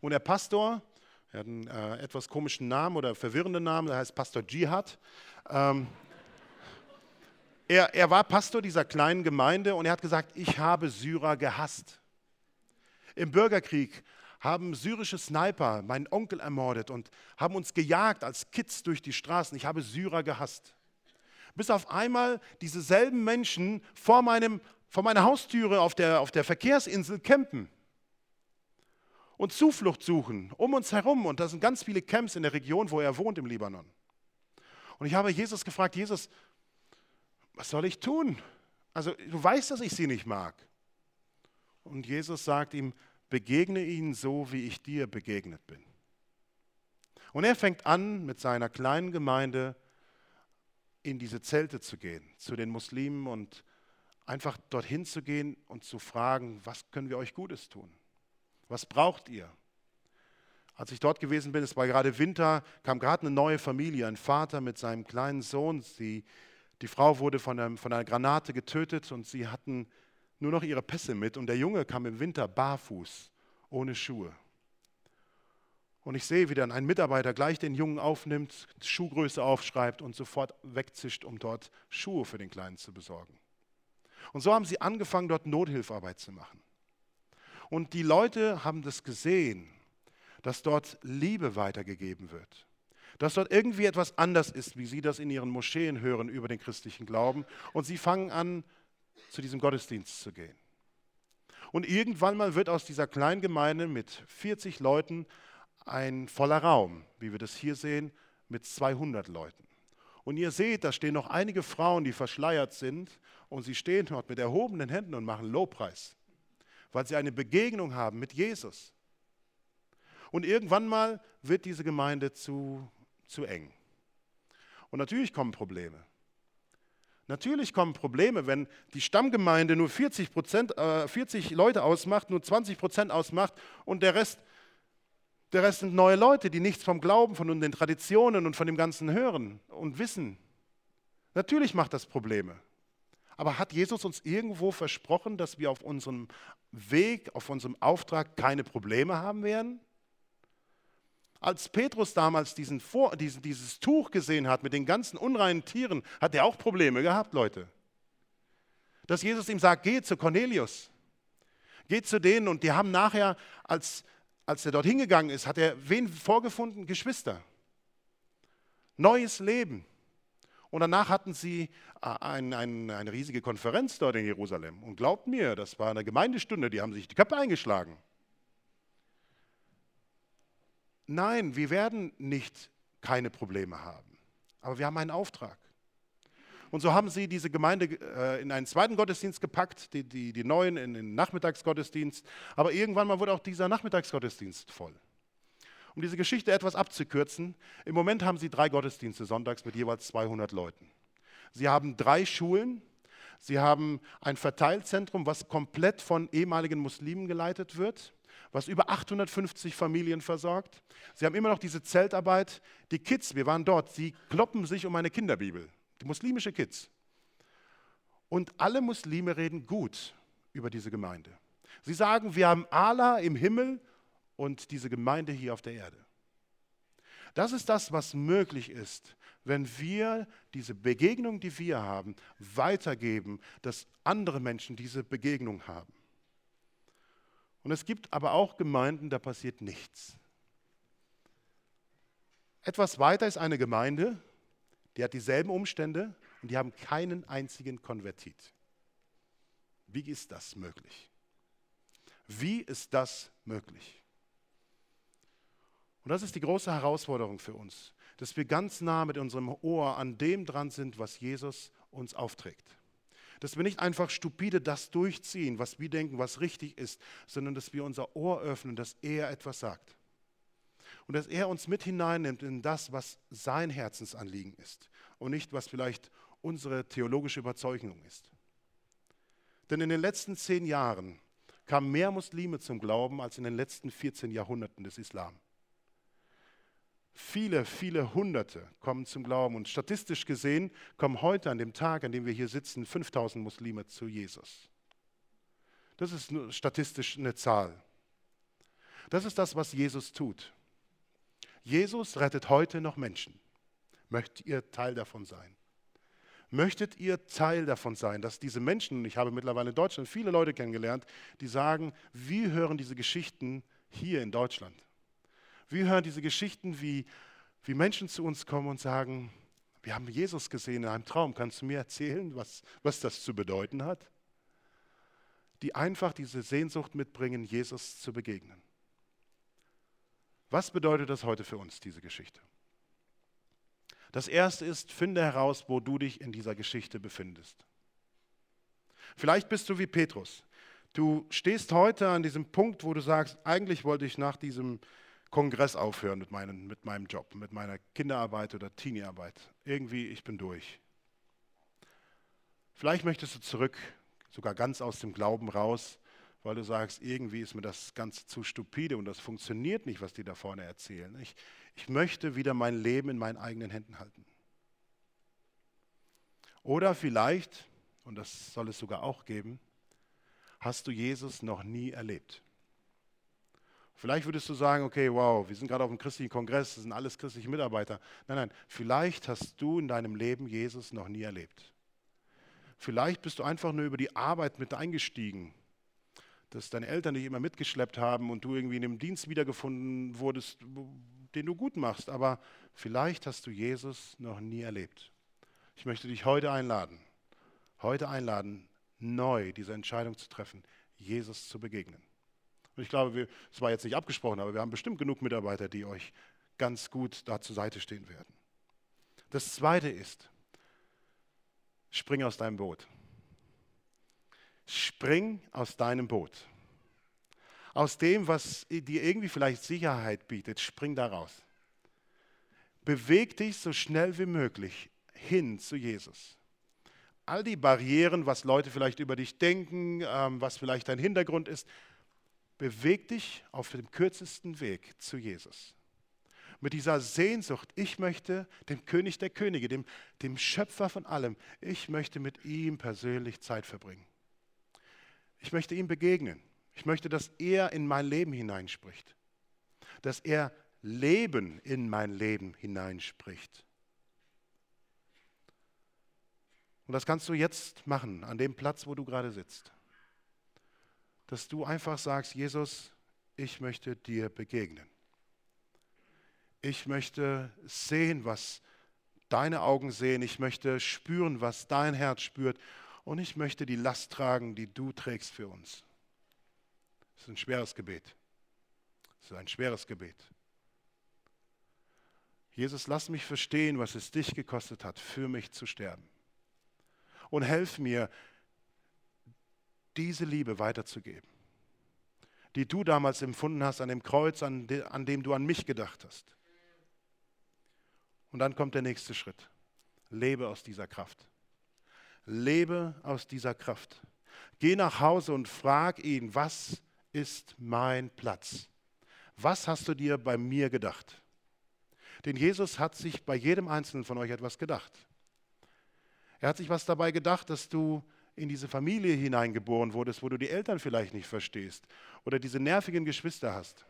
Und der Pastor, er hat einen äh, etwas komischen Namen oder verwirrenden Namen, der heißt Pastor Jihad. Ähm, er, er war Pastor dieser kleinen Gemeinde und er hat gesagt, ich habe Syrer gehasst. Im Bürgerkrieg haben syrische Sniper meinen Onkel ermordet und haben uns gejagt als Kids durch die Straßen. Ich habe Syrer gehasst. Bis auf einmal diese selben Menschen vor, meinem, vor meiner Haustüre auf der, auf der Verkehrsinsel campen und Zuflucht suchen um uns herum. Und da sind ganz viele Camps in der Region, wo er wohnt, im Libanon. Und ich habe Jesus gefragt, Jesus, was soll ich tun? Also du weißt, dass ich sie nicht mag. Und Jesus sagt ihm, begegne ihnen so, wie ich dir begegnet bin. Und er fängt an, mit seiner kleinen Gemeinde in diese Zelte zu gehen, zu den Muslimen und einfach dorthin zu gehen und zu fragen, was können wir euch Gutes tun? Was braucht ihr? Als ich dort gewesen bin, es war gerade Winter, kam gerade eine neue Familie, ein Vater mit seinem kleinen Sohn. Sie, die Frau wurde von, einem, von einer Granate getötet und sie hatten nur noch ihre Pässe mit und der Junge kam im Winter barfuß, ohne Schuhe. Und ich sehe, wie dann ein Mitarbeiter gleich den Jungen aufnimmt, Schuhgröße aufschreibt und sofort wegzischt, um dort Schuhe für den Kleinen zu besorgen. Und so haben sie angefangen, dort Nothilfarbeit zu machen. Und die Leute haben das gesehen, dass dort Liebe weitergegeben wird. Dass dort irgendwie etwas anders ist, wie sie das in ihren Moscheen hören über den christlichen Glauben. Und sie fangen an, zu diesem Gottesdienst zu gehen. Und irgendwann mal wird aus dieser kleinen Gemeinde mit 40 Leuten ein voller Raum, wie wir das hier sehen, mit 200 Leuten. Und ihr seht, da stehen noch einige Frauen, die verschleiert sind und sie stehen dort mit erhobenen Händen und machen Lobpreis, weil sie eine Begegnung haben mit Jesus. Und irgendwann mal wird diese Gemeinde zu, zu eng. Und natürlich kommen Probleme. Natürlich kommen Probleme, wenn die Stammgemeinde nur 40, Prozent, äh, 40 Leute ausmacht, nur 20 Prozent ausmacht und der Rest, der Rest sind neue Leute, die nichts vom Glauben, von den Traditionen und von dem Ganzen hören und wissen. Natürlich macht das Probleme. Aber hat Jesus uns irgendwo versprochen, dass wir auf unserem Weg, auf unserem Auftrag keine Probleme haben werden? Als Petrus damals diesen Vor, diesen, dieses Tuch gesehen hat mit den ganzen unreinen Tieren, hat er auch Probleme gehabt, Leute. Dass Jesus ihm sagt, geh zu Cornelius, geh zu denen und die haben nachher, als, als er dort hingegangen ist, hat er wen vorgefunden? Geschwister. Neues Leben. Und danach hatten sie äh, ein, ein, eine riesige Konferenz dort in Jerusalem. Und glaubt mir, das war eine Gemeindestunde, die haben sich die Köpfe eingeschlagen. Nein, wir werden nicht keine Probleme haben, aber wir haben einen Auftrag. Und so haben sie diese Gemeinde äh, in einen zweiten Gottesdienst gepackt, die, die, die neuen in den Nachmittagsgottesdienst. Aber irgendwann mal wurde auch dieser Nachmittagsgottesdienst voll. Um diese Geschichte etwas abzukürzen, im Moment haben sie drei Gottesdienste sonntags mit jeweils 200 Leuten. Sie haben drei Schulen, sie haben ein Verteilzentrum, was komplett von ehemaligen Muslimen geleitet wird was über 850 Familien versorgt. Sie haben immer noch diese Zeltarbeit. Die Kids, wir waren dort, sie kloppen sich um eine Kinderbibel, die muslimische Kids. Und alle Muslime reden gut über diese Gemeinde. Sie sagen, wir haben Allah im Himmel und diese Gemeinde hier auf der Erde. Das ist das, was möglich ist, wenn wir diese Begegnung, die wir haben, weitergeben, dass andere Menschen diese Begegnung haben. Und es gibt aber auch Gemeinden, da passiert nichts. Etwas weiter ist eine Gemeinde, die hat dieselben Umstände und die haben keinen einzigen Konvertit. Wie ist das möglich? Wie ist das möglich? Und das ist die große Herausforderung für uns, dass wir ganz nah mit unserem Ohr an dem dran sind, was Jesus uns aufträgt dass wir nicht einfach stupide das durchziehen, was wir denken, was richtig ist, sondern dass wir unser Ohr öffnen, dass er etwas sagt. Und dass er uns mit hineinnimmt in das, was sein Herzensanliegen ist und nicht, was vielleicht unsere theologische Überzeugung ist. Denn in den letzten zehn Jahren kamen mehr Muslime zum Glauben als in den letzten 14 Jahrhunderten des Islam. Viele, viele Hunderte kommen zum Glauben und statistisch gesehen kommen heute an dem Tag, an dem wir hier sitzen, 5000 Muslime zu Jesus. Das ist statistisch eine Zahl. Das ist das, was Jesus tut. Jesus rettet heute noch Menschen. Möchtet ihr Teil davon sein? Möchtet ihr Teil davon sein, dass diese Menschen, ich habe mittlerweile in Deutschland viele Leute kennengelernt, die sagen, wir hören diese Geschichten hier in Deutschland. Wir hören diese Geschichten, wie, wie Menschen zu uns kommen und sagen, wir haben Jesus gesehen in einem Traum. Kannst du mir erzählen, was, was das zu bedeuten hat? Die einfach diese Sehnsucht mitbringen, Jesus zu begegnen. Was bedeutet das heute für uns, diese Geschichte? Das erste ist, finde heraus, wo du dich in dieser Geschichte befindest. Vielleicht bist du wie Petrus. Du stehst heute an diesem Punkt, wo du sagst, eigentlich wollte ich nach diesem Kongress aufhören mit, meinen, mit meinem Job, mit meiner Kinderarbeit oder Teeniearbeit. Irgendwie, ich bin durch. Vielleicht möchtest du zurück, sogar ganz aus dem Glauben raus, weil du sagst, irgendwie ist mir das Ganze zu stupide und das funktioniert nicht, was die da vorne erzählen. Ich, ich möchte wieder mein Leben in meinen eigenen Händen halten. Oder vielleicht, und das soll es sogar auch geben, hast du Jesus noch nie erlebt. Vielleicht würdest du sagen, okay, wow, wir sind gerade auf einem christlichen Kongress, das sind alles christliche Mitarbeiter. Nein, nein, vielleicht hast du in deinem Leben Jesus noch nie erlebt. Vielleicht bist du einfach nur über die Arbeit mit eingestiegen, dass deine Eltern dich immer mitgeschleppt haben und du irgendwie in dem Dienst wiedergefunden wurdest, den du gut machst. Aber vielleicht hast du Jesus noch nie erlebt. Ich möchte dich heute einladen, heute einladen, neu diese Entscheidung zu treffen, Jesus zu begegnen. Und ich glaube, es war jetzt nicht abgesprochen, aber wir haben bestimmt genug Mitarbeiter, die euch ganz gut da zur Seite stehen werden. Das zweite ist, spring aus deinem Boot. Spring aus deinem Boot. Aus dem, was dir irgendwie vielleicht Sicherheit bietet, spring da raus. Beweg dich so schnell wie möglich hin zu Jesus. All die Barrieren, was Leute vielleicht über dich denken, ähm, was vielleicht dein Hintergrund ist, beweg dich auf dem kürzesten Weg zu Jesus. Mit dieser Sehnsucht, ich möchte dem König der Könige, dem, dem Schöpfer von allem, ich möchte mit ihm persönlich Zeit verbringen. Ich möchte ihm begegnen. Ich möchte, dass er in mein Leben hineinspricht. Dass er Leben in mein Leben hineinspricht. Und das kannst du jetzt machen, an dem Platz, wo du gerade sitzt. Dass du einfach sagst, Jesus, ich möchte dir begegnen. Ich möchte sehen, was deine Augen sehen. Ich möchte spüren, was dein Herz spürt. Und ich möchte die Last tragen, die du trägst für uns. Das ist ein schweres Gebet. Das ist ein schweres Gebet. Jesus, lass mich verstehen, was es dich gekostet hat, für mich zu sterben. Und helf mir, diese Liebe weiterzugeben, die du damals empfunden hast an dem Kreuz, an, de, an dem du an mich gedacht hast. Und dann kommt der nächste Schritt. Lebe aus dieser Kraft. Lebe aus dieser Kraft. Geh nach Hause und frag ihn, was ist mein Platz? Was hast du dir bei mir gedacht? Denn Jesus hat sich bei jedem Einzelnen von euch etwas gedacht. Er hat sich was dabei gedacht, dass du in diese Familie hineingeboren wurdest, wo du die Eltern vielleicht nicht verstehst oder diese nervigen Geschwister hast.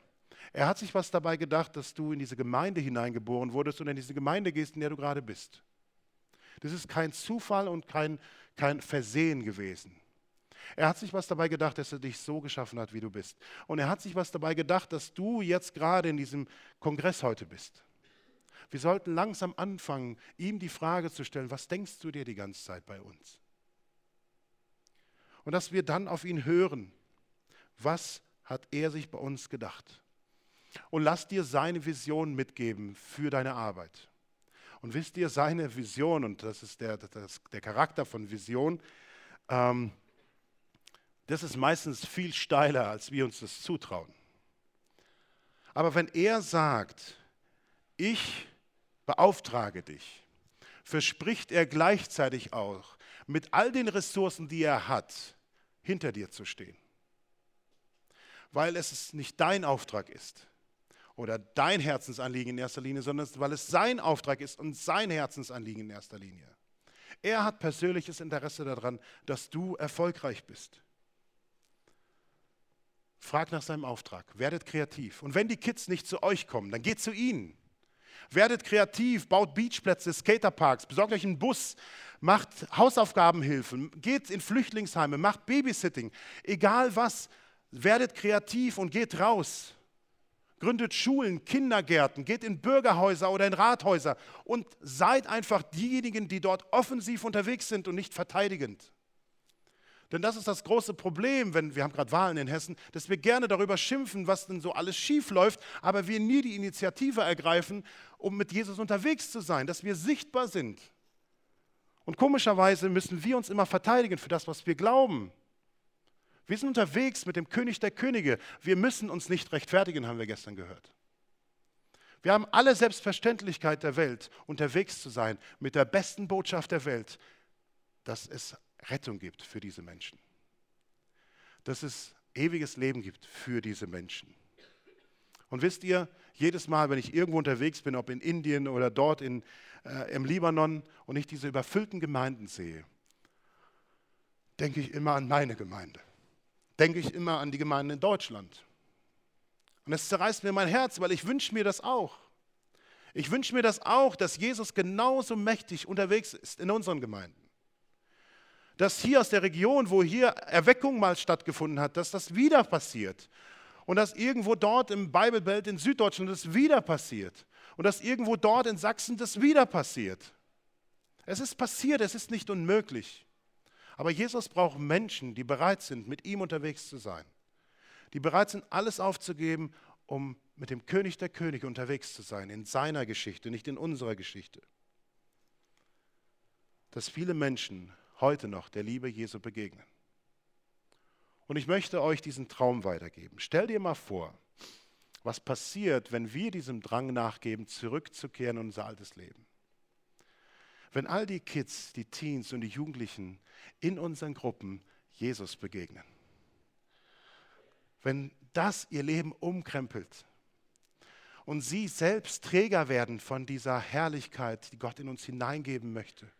Er hat sich was dabei gedacht, dass du in diese Gemeinde hineingeboren wurdest und in diese Gemeinde gehst, in der du gerade bist. Das ist kein Zufall und kein, kein Versehen gewesen. Er hat sich was dabei gedacht, dass er dich so geschaffen hat, wie du bist. Und er hat sich was dabei gedacht, dass du jetzt gerade in diesem Kongress heute bist. Wir sollten langsam anfangen, ihm die Frage zu stellen, was denkst du dir die ganze Zeit bei uns? Und dass wir dann auf ihn hören, was hat er sich bei uns gedacht? Und lass dir seine Vision mitgeben für deine Arbeit. Und wisst ihr, seine Vision, und das ist der, das, der Charakter von Vision, ähm, das ist meistens viel steiler, als wir uns das zutrauen. Aber wenn er sagt, ich beauftrage dich, verspricht er gleichzeitig auch, mit all den Ressourcen, die er hat, hinter dir zu stehen. Weil es nicht dein Auftrag ist, oder dein Herzensanliegen in erster Linie, sondern weil es sein Auftrag ist und sein Herzensanliegen in erster Linie. Er hat persönliches Interesse daran, dass du erfolgreich bist. Frag nach seinem Auftrag, werdet kreativ. Und wenn die Kids nicht zu euch kommen, dann geht zu ihnen. Werdet kreativ, baut Beachplätze, Skaterparks, besorgt euch einen Bus, macht Hausaufgabenhilfen, geht in Flüchtlingsheime, macht Babysitting, egal was, werdet kreativ und geht raus gründet Schulen, Kindergärten, geht in Bürgerhäuser oder in Rathäuser und seid einfach diejenigen, die dort offensiv unterwegs sind und nicht verteidigend. Denn das ist das große Problem, wenn wir haben gerade Wahlen in Hessen, dass wir gerne darüber schimpfen, was denn so alles schief läuft, aber wir nie die Initiative ergreifen, um mit Jesus unterwegs zu sein, dass wir sichtbar sind. Und komischerweise müssen wir uns immer verteidigen für das, was wir glauben. Wir sind unterwegs mit dem König der Könige. Wir müssen uns nicht rechtfertigen, haben wir gestern gehört. Wir haben alle Selbstverständlichkeit der Welt, unterwegs zu sein mit der besten Botschaft der Welt, dass es Rettung gibt für diese Menschen. Dass es ewiges Leben gibt für diese Menschen. Und wisst ihr, jedes Mal, wenn ich irgendwo unterwegs bin, ob in Indien oder dort in, äh, im Libanon und ich diese überfüllten Gemeinden sehe, denke ich immer an meine Gemeinde denke ich immer an die Gemeinden in Deutschland. Und es zerreißt mir mein Herz, weil ich wünsche mir das auch. Ich wünsche mir das auch, dass Jesus genauso mächtig unterwegs ist in unseren Gemeinden. Dass hier aus der Region, wo hier Erweckung mal stattgefunden hat, dass das wieder passiert. Und dass irgendwo dort im Bibelbelt in Süddeutschland das wieder passiert. Und dass irgendwo dort in Sachsen das wieder passiert. Es ist passiert, es ist nicht unmöglich. Aber Jesus braucht Menschen, die bereit sind, mit ihm unterwegs zu sein. Die bereit sind, alles aufzugeben, um mit dem König der Könige unterwegs zu sein, in seiner Geschichte, nicht in unserer Geschichte. dass viele Menschen heute noch der Liebe Jesu begegnen. Und ich möchte euch diesen Traum weitergeben. Stell dir mal vor, was passiert, wenn wir diesem Drang nachgeben, zurückzukehren in unser altes Leben. Wenn all die Kids, die Teens und die Jugendlichen in unseren Gruppen Jesus begegnen. Wenn das ihr Leben umkrempelt und sie selbst Träger werden von dieser Herrlichkeit, die Gott in uns hineingeben möchte,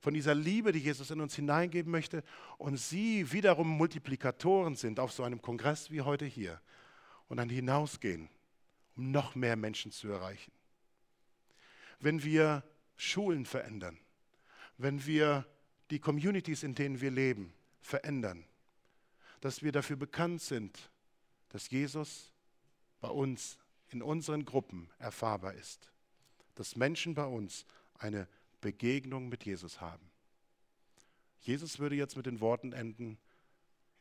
von dieser Liebe, die Jesus in uns hineingeben möchte und sie wiederum Multiplikatoren sind auf so einem Kongress wie heute hier und dann hinausgehen, um noch mehr Menschen zu erreichen. Wenn wir Schulen verändern, wenn wir die Communities, in denen wir leben, verändern, dass wir dafür bekannt sind, dass Jesus bei uns in unseren Gruppen erfahrbar ist, dass Menschen bei uns eine Begegnung mit Jesus haben. Jesus würde jetzt mit den Worten enden,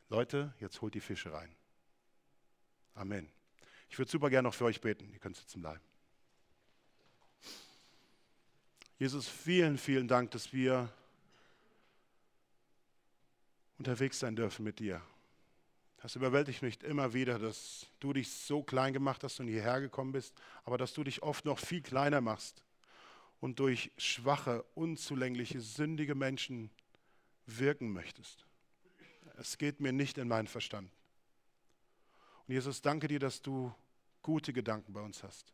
Leute, jetzt holt die Fische rein. Amen. Ich würde super gerne noch für euch beten. Ihr könnt sitzen bleiben. Jesus, vielen, vielen Dank, dass wir unterwegs sein dürfen mit dir. Das überwältigt mich immer wieder, dass du dich so klein gemacht hast und hierher gekommen bist, aber dass du dich oft noch viel kleiner machst und durch schwache, unzulängliche, sündige Menschen wirken möchtest. Es geht mir nicht in meinen Verstand. Und Jesus, danke dir, dass du gute Gedanken bei uns hast.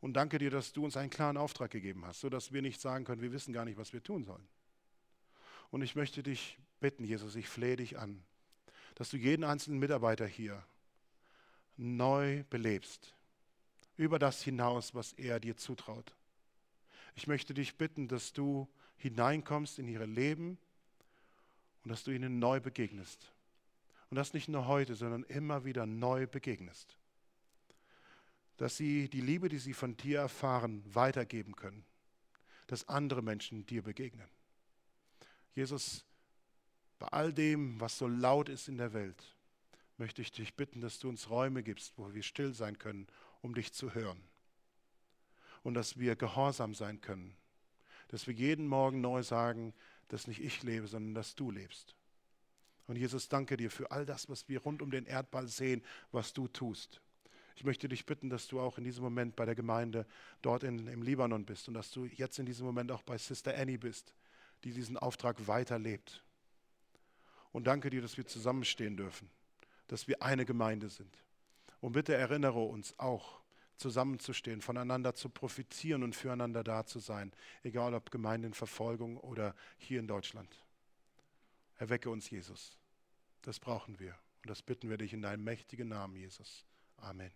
Und danke dir, dass du uns einen klaren Auftrag gegeben hast, sodass wir nicht sagen können, wir wissen gar nicht, was wir tun sollen. Und ich möchte dich bitten, Jesus, ich flehe dich an, dass du jeden einzelnen Mitarbeiter hier neu belebst, über das hinaus, was er dir zutraut. Ich möchte dich bitten, dass du hineinkommst in ihre Leben und dass du ihnen neu begegnest. Und das nicht nur heute, sondern immer wieder neu begegnest dass sie die Liebe, die sie von dir erfahren, weitergeben können, dass andere Menschen dir begegnen. Jesus, bei all dem, was so laut ist in der Welt, möchte ich dich bitten, dass du uns Räume gibst, wo wir still sein können, um dich zu hören. Und dass wir gehorsam sein können. Dass wir jeden Morgen neu sagen, dass nicht ich lebe, sondern dass du lebst. Und Jesus, danke dir für all das, was wir rund um den Erdball sehen, was du tust. Ich möchte dich bitten, dass du auch in diesem Moment bei der Gemeinde dort in, im Libanon bist und dass du jetzt in diesem Moment auch bei Sister Annie bist, die diesen Auftrag weiterlebt. Und danke dir, dass wir zusammenstehen dürfen, dass wir eine Gemeinde sind. Und bitte erinnere uns auch, zusammenzustehen, voneinander zu profitieren und füreinander da zu sein, egal ob Gemeindenverfolgung oder hier in Deutschland. Erwecke uns, Jesus. Das brauchen wir. Und das bitten wir dich in deinem mächtigen Namen, Jesus. Amen.